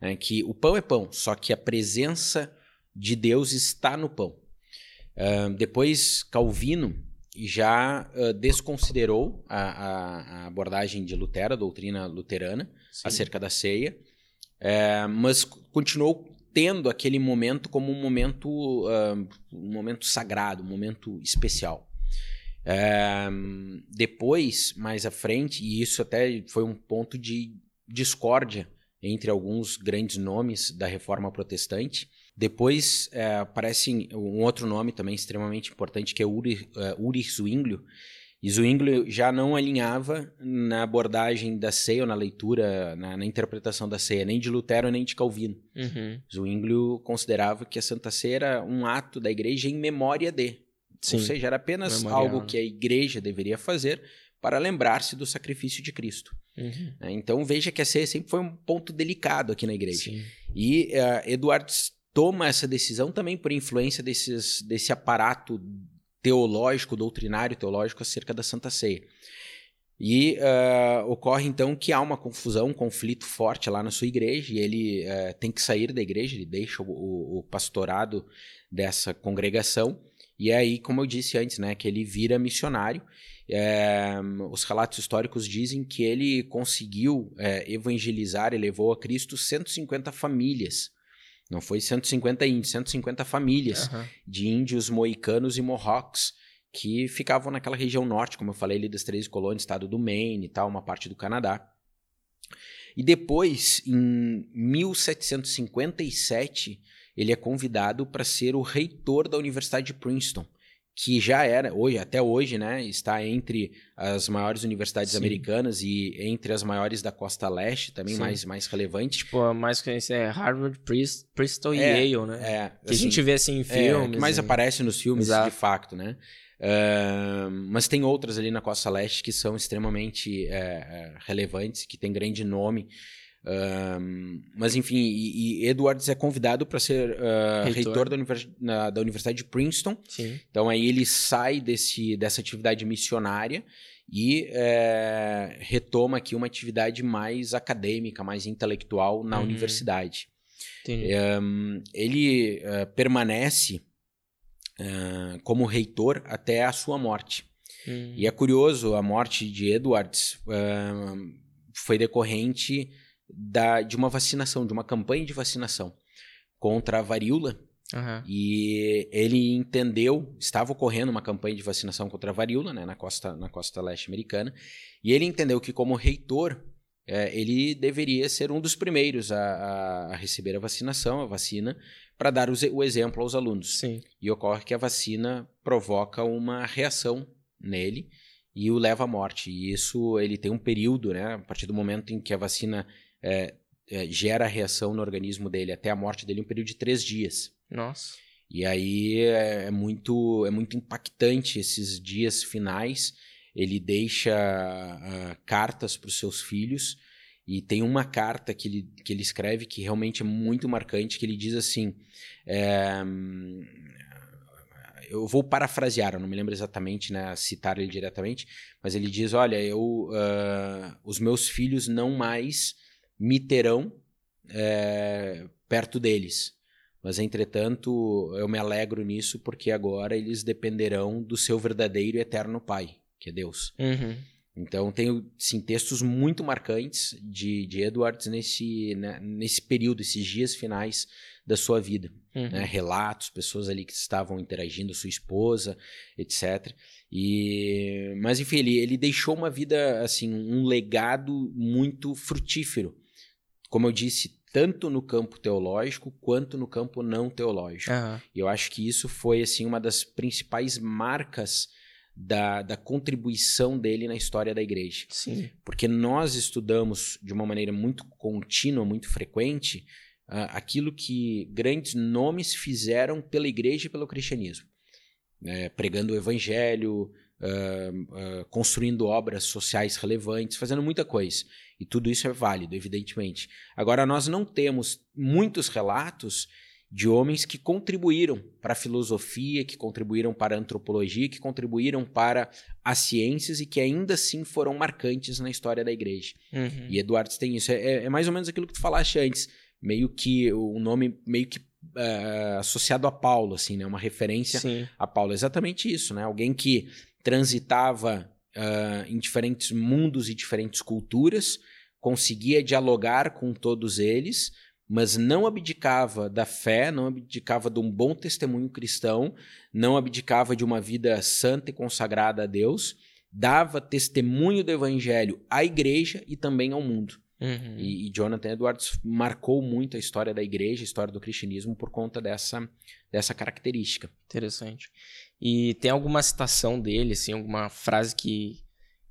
É que o pão é pão, só que a presença de Deus está no pão. Uh, depois, Calvino já uh, desconsiderou a, a, a, abordagem de Lutero, a doutrina luterana, Sim. acerca da ceia, é, mas continuou tendo aquele momento como um momento, uh, um momento sagrado, um momento especial. É, depois, mais à frente, e isso até foi um ponto de discórdia entre alguns grandes nomes da reforma protestante. Depois é, aparece um outro nome também extremamente importante, que é Ulrich, uh, Ulrich Zwinglio, e Zwinglio já não alinhava na abordagem da ceia, ou na leitura, na, na interpretação da ceia, nem de Lutero nem de Calvino. Uhum. Zwinglio considerava que a Santa Ceia era um ato da igreja em memória de. Sim. Ou seja, era apenas Memorial. algo que a igreja deveria fazer para lembrar-se do sacrifício de Cristo. Uhum. É, então veja que a ceia sempre foi um ponto delicado aqui na igreja. Sim. E uh, Eduardo toma essa decisão também por influência desses, desse aparato teológico, doutrinário teológico acerca da Santa Ceia. E uh, ocorre então que há uma confusão, um conflito forte lá na sua igreja, e ele uh, tem que sair da igreja, ele deixa o, o, pastorado dessa congregação, e é aí, como eu disse antes, né, que ele vira missionário. É, os relatos históricos dizem que ele conseguiu é, evangelizar e levou a Cristo 150 famílias não foi 150 índios, 150 famílias uhum. de índios moicanos e mohawks que ficavam naquela região norte, como eu falei ali das três colônias, estado do Maine e tal, uma parte do Canadá. E depois, em 1757, ele é convidado para ser o reitor da Universidade de Princeton que já era, hoje, até hoje, né, está entre as maiores universidades Sim. americanas e entre as maiores da costa leste, também mais, mais relevante. Tipo, a mais conhecida é Harvard, Princeton e é, Yale, né? É, que assim, a gente vê assim em filmes. É, que mais e... aparece nos filmes, Exato. de facto, né? Uh, mas tem outras ali na costa leste que são extremamente é, relevantes, que tem grande nome. Um, mas enfim, e, e, Edwards é convidado para ser uh, reitor, reitor da, univers, na, da, Universidade de Princeton. Sim. Então aí ele sai desse, dessa atividade missionária e é, retoma aqui uma atividade mais acadêmica, mais intelectual na uhum. universidade. Um, ele uh, permanece uh, como reitor até a sua morte. Uhum. E é curioso, a morte de Edwards foi decorrente da, de uma vacinação, de uma campanha de vacinação contra a varíola. Uhum. E ele entendeu, estava ocorrendo uma campanha de vacinação contra a varíola né, na, costa, na costa leste americana, e ele entendeu que, como reitor, é, ele deveria ser um dos primeiros a, a, a receber a vacinação, a vacina, para dar o, o, exemplo aos alunos. Sim. E ocorre que a vacina provoca uma reação nele e o leva à morte. E isso ele tem um período, né, a partir do momento em que a vacina é, é, gera reação no organismo dele até a morte dele um período de três dias. Nossa. E aí é, é muito, é muito impactante esses dias finais. Ele deixa uh, cartas para os seus filhos e tem uma carta que ele, que ele escreve que realmente é muito marcante, que ele diz assim, é, eu vou parafrasear, eu não me lembro exatamente, né, citar ele diretamente, mas ele diz, olha, eu, uh, os meus filhos não mais me terão é, perto deles. Mas, entretanto, eu me alegro nisso porque agora eles dependerão do seu verdadeiro e eterno Pai, que é Deus. Uhum. Então, tenho sim, textos muito marcantes de, de Edwards nesse, né, nesse período, esses dias finais da sua vida. Uhum. Né? Relatos, pessoas ali que estavam interagindo, sua esposa, etc. E, mas, enfim, ele, ele deixou uma vida, assim, um legado muito frutífero como eu disse, tanto no campo teológico quanto no campo não teológico. Uhum. E eu acho que isso foi assim uma das principais marcas da, da contribuição dele na história da igreja. Sim. Porque nós estudamos de uma maneira muito contínua, muito frequente, uh, aquilo que grandes nomes fizeram pela igreja e pelo cristianismo. É, pregando o evangelho, uh, uh, construindo obras sociais relevantes, fazendo muita coisa. E tudo isso é válido, evidentemente. Agora, nós não temos muitos relatos de homens que contribuíram para a filosofia, que contribuíram para a antropologia, que contribuíram para as ciências e que ainda assim foram marcantes na história da igreja. Uhum. E Eduardo tem isso. É, é, mais ou menos aquilo que tu falaste antes. Meio que o nome meio que uh, associado a Paulo, assim, né? Uma referência Sim. a Paulo. Exatamente isso, né? Alguém que transitava uh, em diferentes mundos e diferentes culturas, conseguia dialogar com todos eles, mas não abdicava da fé, não abdicava de um bom testemunho cristão, não abdicava de uma vida santa e consagrada a Deus, dava testemunho do evangelho à igreja e também ao mundo. Uhum. E, e, Jonathan Edwards marcou muito a história da igreja, a história do cristianismo por conta dessa, dessa característica. Interessante. E tem alguma citação dele, assim, alguma frase que,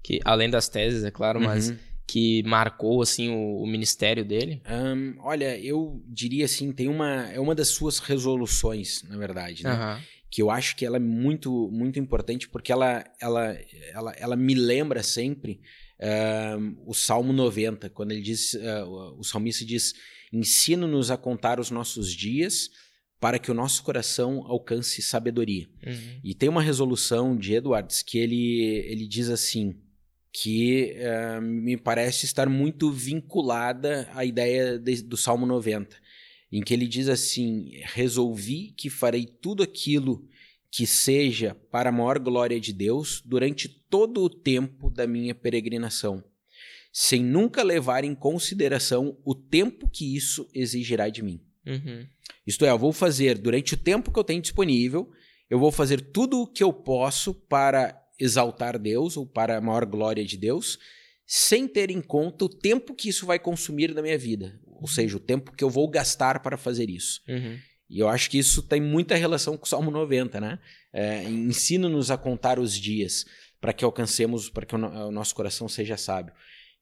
que além das teses, é claro, mas Uhum. Que marcou assim o, o ministério dele? Ahn, olha, eu diria assim, tem uma é uma das suas resoluções, na verdade, né? Aham. que eu acho que ela é muito muito importante porque ela ela ela, ela me lembra sempre ahn, o Salmo 90, quando ele diz o o salmista diz: "Ensina-nos a contar os nossos dias para que o nosso coração alcance sabedoria". Uhum. E tem uma resolução de Edwards que ele, ele diz assim, que eh, me parece estar muito vinculada à ideia de- do Salmo 90, em que ele diz assim: Resolvi que farei tudo aquilo que seja para a maior glória de Deus durante todo o tempo da minha peregrinação, sem nunca levar em consideração o tempo que isso exigirá de mim. Uhum. Isto é, eu vou fazer durante o tempo que eu tenho disponível, eu vou fazer tudo o que eu posso para exaltar Deus ou para a maior glória de Deus, sem ter em conta o tempo que isso vai consumir da minha vida, ou seja, o tempo que eu vou gastar para fazer isso. Uhum. E eu acho que isso tem muita relação com o Salmo 90, né? É, Ensina-nos a contar os dias para que alcancemos, para que o nosso coração seja sábio.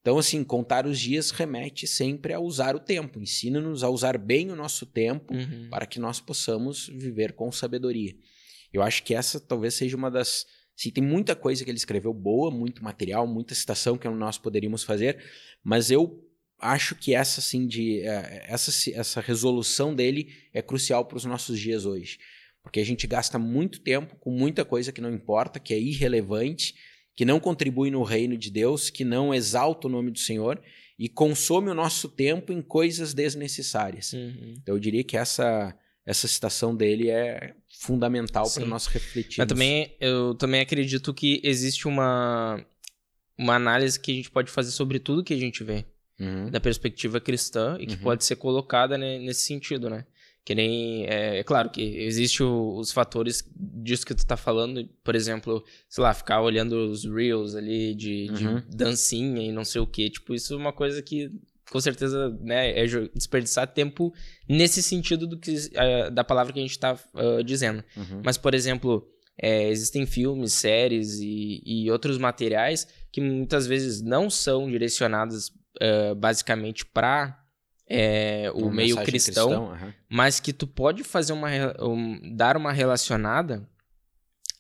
Então, assim, contar os dias remete sempre a usar o tempo. Ensina-nos a usar bem o nosso tempo Uhum. para que nós possamos viver com sabedoria. Eu acho que essa talvez seja uma das. Sim, tem muita coisa que ele escreveu boa, muito material, muita citação que nós poderíamos fazer, mas eu acho que essa assim de eh, essa essa resolução dele é crucial para os nossos dias hoje, porque a gente gasta muito tempo com muita coisa que não importa, que é irrelevante, que não contribui no reino de Deus, que não exalta o nome do Senhor e consome o nosso tempo em coisas desnecessárias. Uhum. Então eu diria que essa, essa citação dele é fundamental para nós refletirmos. Mas também eu também acredito que existe uma uma análise que a gente pode fazer sobre tudo que a gente vê Uhum. da perspectiva cristã e que Uhum. pode ser colocada né, nesse sentido, né? Que nem é, é claro que existe o- os fatores disso que tu tá falando, por exemplo, sei lá, ficar olhando os reels ali de, de Uhum. dancinha e não sei o que, tipo isso é uma coisa que com certeza né, é desperdiçar tempo nesse sentido do que eh, da palavra que a gente tá ah, dizendo. Uhum. Mas, por exemplo, é, existem filmes, séries e, e outros materiais que muitas vezes não são direcionados eh, basicamente para o Uma meio mensagem cristão, aham. mas que tu pode fazer uma um- dar uma relacionada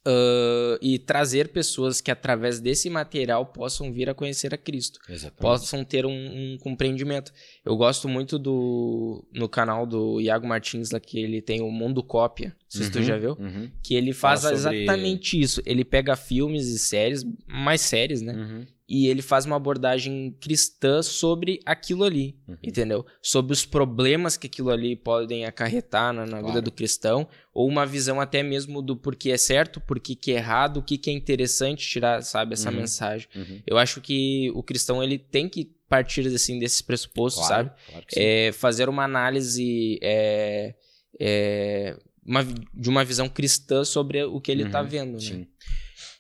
ah, e trazer pessoas que através desse material possam vir a conhecer a Cristo Exatamente. possam ter um, um compreendimento. Eu gosto muito do no canal do Iago Martins lá que ele tem o Mundo Cópia, se tu Uhum, já viu, uhum, que ele faz Fala sobre- exatamente isso. Ele pega filmes e séries, mais séries, né? uhum, E ele faz uma abordagem cristã sobre aquilo ali, uhum. entendeu? Sobre os problemas que aquilo ali podem acarretar na, na vida Claro. do cristão, ou uma visão até mesmo do porquê é certo, porquê que é errado, o que, que é interessante tirar, sabe, essa Uhum. mensagem. uhum. Eu acho que o cristão ele tem que partir assim desses pressupostos, Claro, sabe? claro que sim. É, fazer uma análise é, é, uma de uma visão cristã sobre o que ele está Uhum, vendo, né? Sim.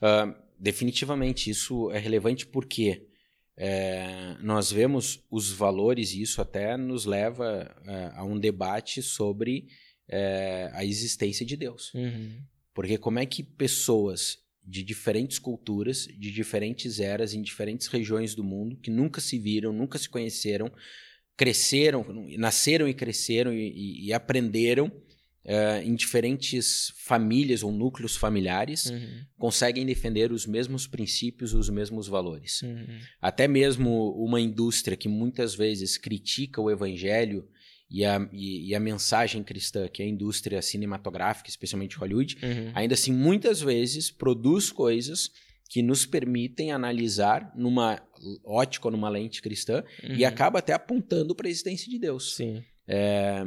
Ah, definitivamente isso é relevante porque é, nós vemos os valores e isso até nos leva é, a um debate sobre é, a existência de Deus. Uhum. Porque como é que pessoas de diferentes culturas, de diferentes eras, em diferentes regiões do mundo, que nunca se viram, nunca se conheceram, cresceram, nasceram e cresceram e, e- e aprenderam eh, em diferentes famílias ou núcleos familiares, Uhum. conseguem defender os mesmos princípios, os mesmos valores. Uhum. Até mesmo uma indústria que muitas vezes critica o evangelho e a, e- e a mensagem cristã, que é a indústria cinematográfica, especialmente Hollywood, Uhum. ainda assim muitas vezes produz coisas que nos permitem analisar numa ótica ou numa lente cristã e Uhum. acaba até apontando para a existência de Deus. Sim. É,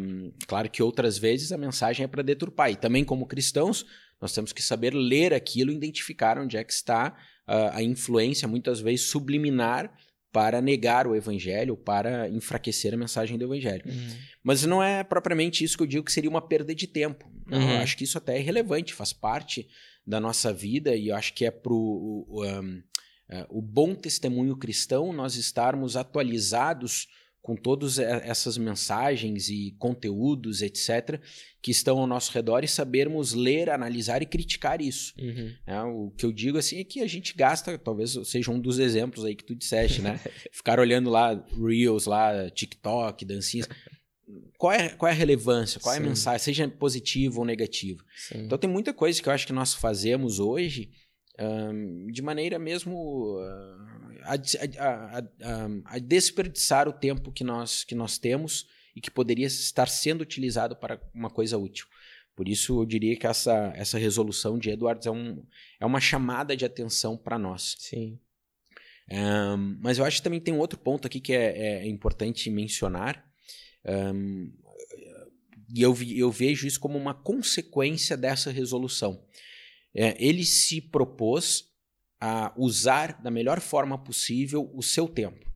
claro que outras vezes a mensagem é para deturpar. E também, como cristãos, nós temos que saber ler aquilo, identificar onde é que está uh, a influência, muitas vezes subliminar, para negar o evangelho, para enfraquecer a mensagem do evangelho. Uhum. Mas não é propriamente isso que eu digo que seria uma perda de tempo. Uhum. Eu acho que isso até é relevante, faz parte da nossa vida e eu acho que é para o, um, uh, o bom testemunho cristão nós estarmos atualizados com todas essas mensagens e conteúdos, etc., que estão ao nosso redor e sabermos ler, analisar e criticar isso. Uhum. É, o que eu digo assim é que a gente gasta, talvez seja um dos exemplos aí que tu disseste, né? Ficar olhando lá Reels, lá TikTok, dancinhas. Qual é, qual é a relevância? Qual é a mensagem? Seja positiva ou negativa. Sim. Então tem muita coisa que eu acho que nós fazemos hoje um, de maneira mesmo uh, a, a, a, a, desperdiçar o tempo que nós, que nós temos e que poderia estar sendo utilizado para uma coisa útil. Por isso, eu diria que essa, essa resolução de Edwards é, um, é uma chamada de atenção para nós. Sim. Um, mas eu acho que também tem um outro ponto aqui que é, é importante mencionar. Um, e eu, eu vejo isso como uma consequência dessa resolução. É, ele se propôs a usar da melhor forma possível o seu tempo,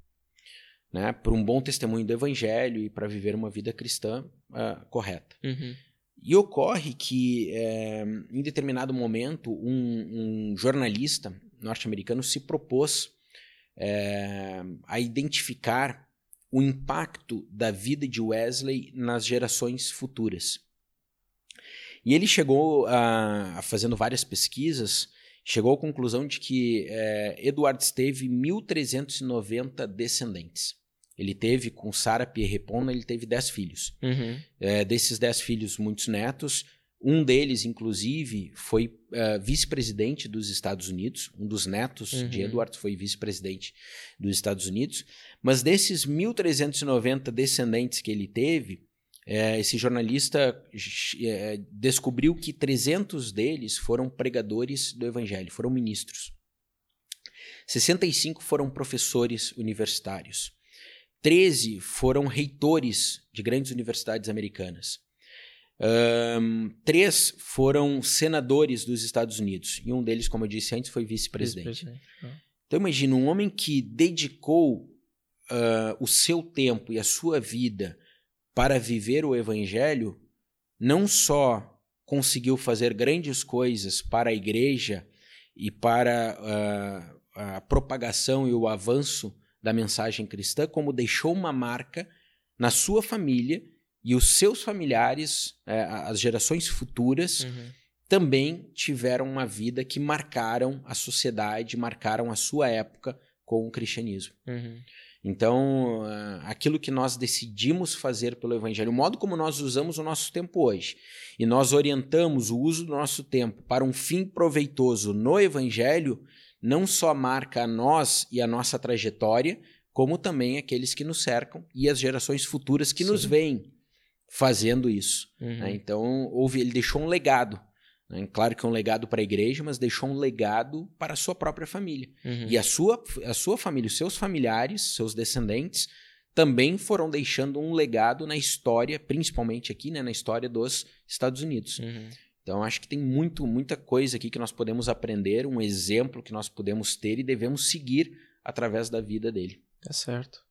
né, para um bom testemunho do evangelho e para viver uma vida cristã uh, correta. Uhum. E ocorre que, é, em determinado momento, um, um jornalista norte-americano se propôs é, a identificar o impacto da vida de Wesley nas gerações futuras. E ele chegou a, a fazendo várias pesquisas chegou à conclusão de que é, Edwards teve 1.390 descendentes. Ele teve, com Sarah Pierrepont, ele teve 10 filhos. Uhum. É, desses 10 filhos, muitos netos. Um deles, inclusive, foi uh, vice-presidente dos Estados Unidos. Um dos netos uhum. de Edwards foi vice-presidente dos Estados Unidos. Mas desses 1.390 descendentes que ele teve, é, esse jornalista é, descobriu que 300 deles foram pregadores do evangelho, foram ministros. 65 foram professores universitários. 13 foram reitores de grandes universidades americanas. Um, três foram senadores dos Estados Unidos. E um deles, como eu disse antes, foi vice-presidente. Vice ah. então imagina um homem que dedicou uh, o seu tempo e a sua vida para viver o evangelho, não só conseguiu fazer grandes coisas para a igreja e para uh, a propagação e o avanço da mensagem cristã, como deixou uma marca na sua família e os seus familiares, uh, as gerações futuras, uhum. também tiveram uma vida que marcaram a sociedade, marcaram a sua época com o cristianismo. Uhum. Então, ah, aquilo que nós decidimos fazer pelo Evangelho, o modo como nós usamos o nosso tempo hoje, e nós orientamos o uso do nosso tempo para um fim proveitoso no Evangelho, não só marca a nós e a nossa trajetória, como também aqueles que nos cercam e as gerações futuras que Sim. nos veem fazendo isso. Uhum. Né? Então, houve, ele deixou um legado. Né? Claro que é um legado para a igreja, mas deixou um legado para a sua própria família. Uhum. E a sua, a sua família, os seus familiares, seus descendentes, também foram deixando um legado na história, principalmente aqui, né, na história dos Estados Unidos. Uhum. Então, acho que tem muito, muita coisa aqui que nós podemos aprender, um exemplo que nós podemos ter e devemos seguir através da vida dele. Tá certo.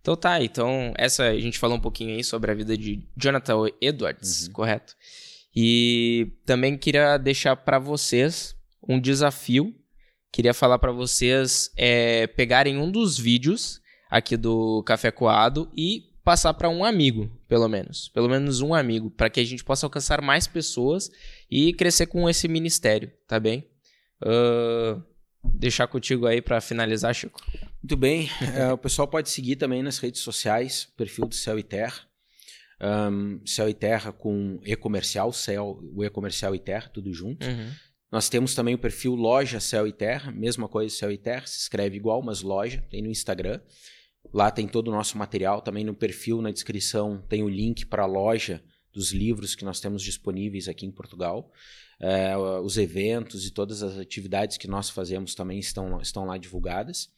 Então tá, então essa a gente falou um pouquinho aí sobre a vida de Jonathan Edwards, uhum. correto? E também queria deixar para vocês um desafio. Queria falar para vocês é, pegarem um dos vídeos aqui do Café Coado e passar para um amigo, pelo menos. Pelo menos um amigo, para que a gente possa alcançar mais pessoas e crescer com esse ministério, tá bem? Uh, deixar contigo aí para finalizar, Chico. Muito bem. É, o pessoal pode seguir também nas redes sociais, perfil do Céu e Terra. Um, céu e Terra com e-comercial, céu, o e-comercial e Terra, tudo junto. Uhum. Nós temos também o perfil Loja Céu e Terra, mesma coisa, Céu e Terra, se escreve igual, mas loja, tem no Instagram. Lá tem todo o nosso material, também no perfil, na descrição, tem o link para a loja dos livros que nós temos disponíveis aqui em Portugal. É, os eventos e todas as atividades que nós fazemos também estão, estão lá divulgadas.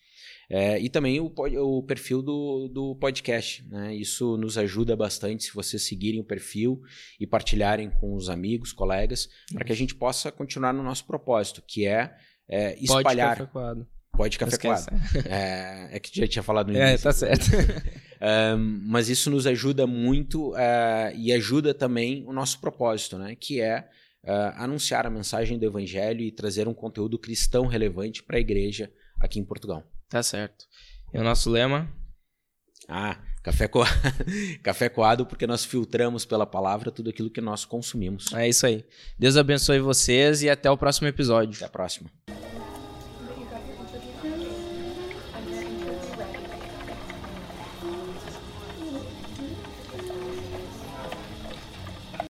É, e também o, o perfil do, do podcast. Né? Isso nos ajuda bastante se vocês seguirem o perfil e partilharem com os amigos, colegas, para que a gente possa continuar no nosso propósito, que é, é espalhar. Pode café coado. Pode café coado. É, é, que já tinha falado no é, início. É, tá certo. um, mas isso nos ajuda muito uh, e ajuda também o nosso propósito, né? Que é uh, anunciar a mensagem do evangelho e trazer um conteúdo cristão relevante para a igreja aqui em Portugal. Tá certo. E o nosso lema? Ah, café, co... café coado, porque nós filtramos pela palavra tudo aquilo que nós consumimos. É isso aí. Deus abençoe vocês e até o próximo episódio. Até a próxima.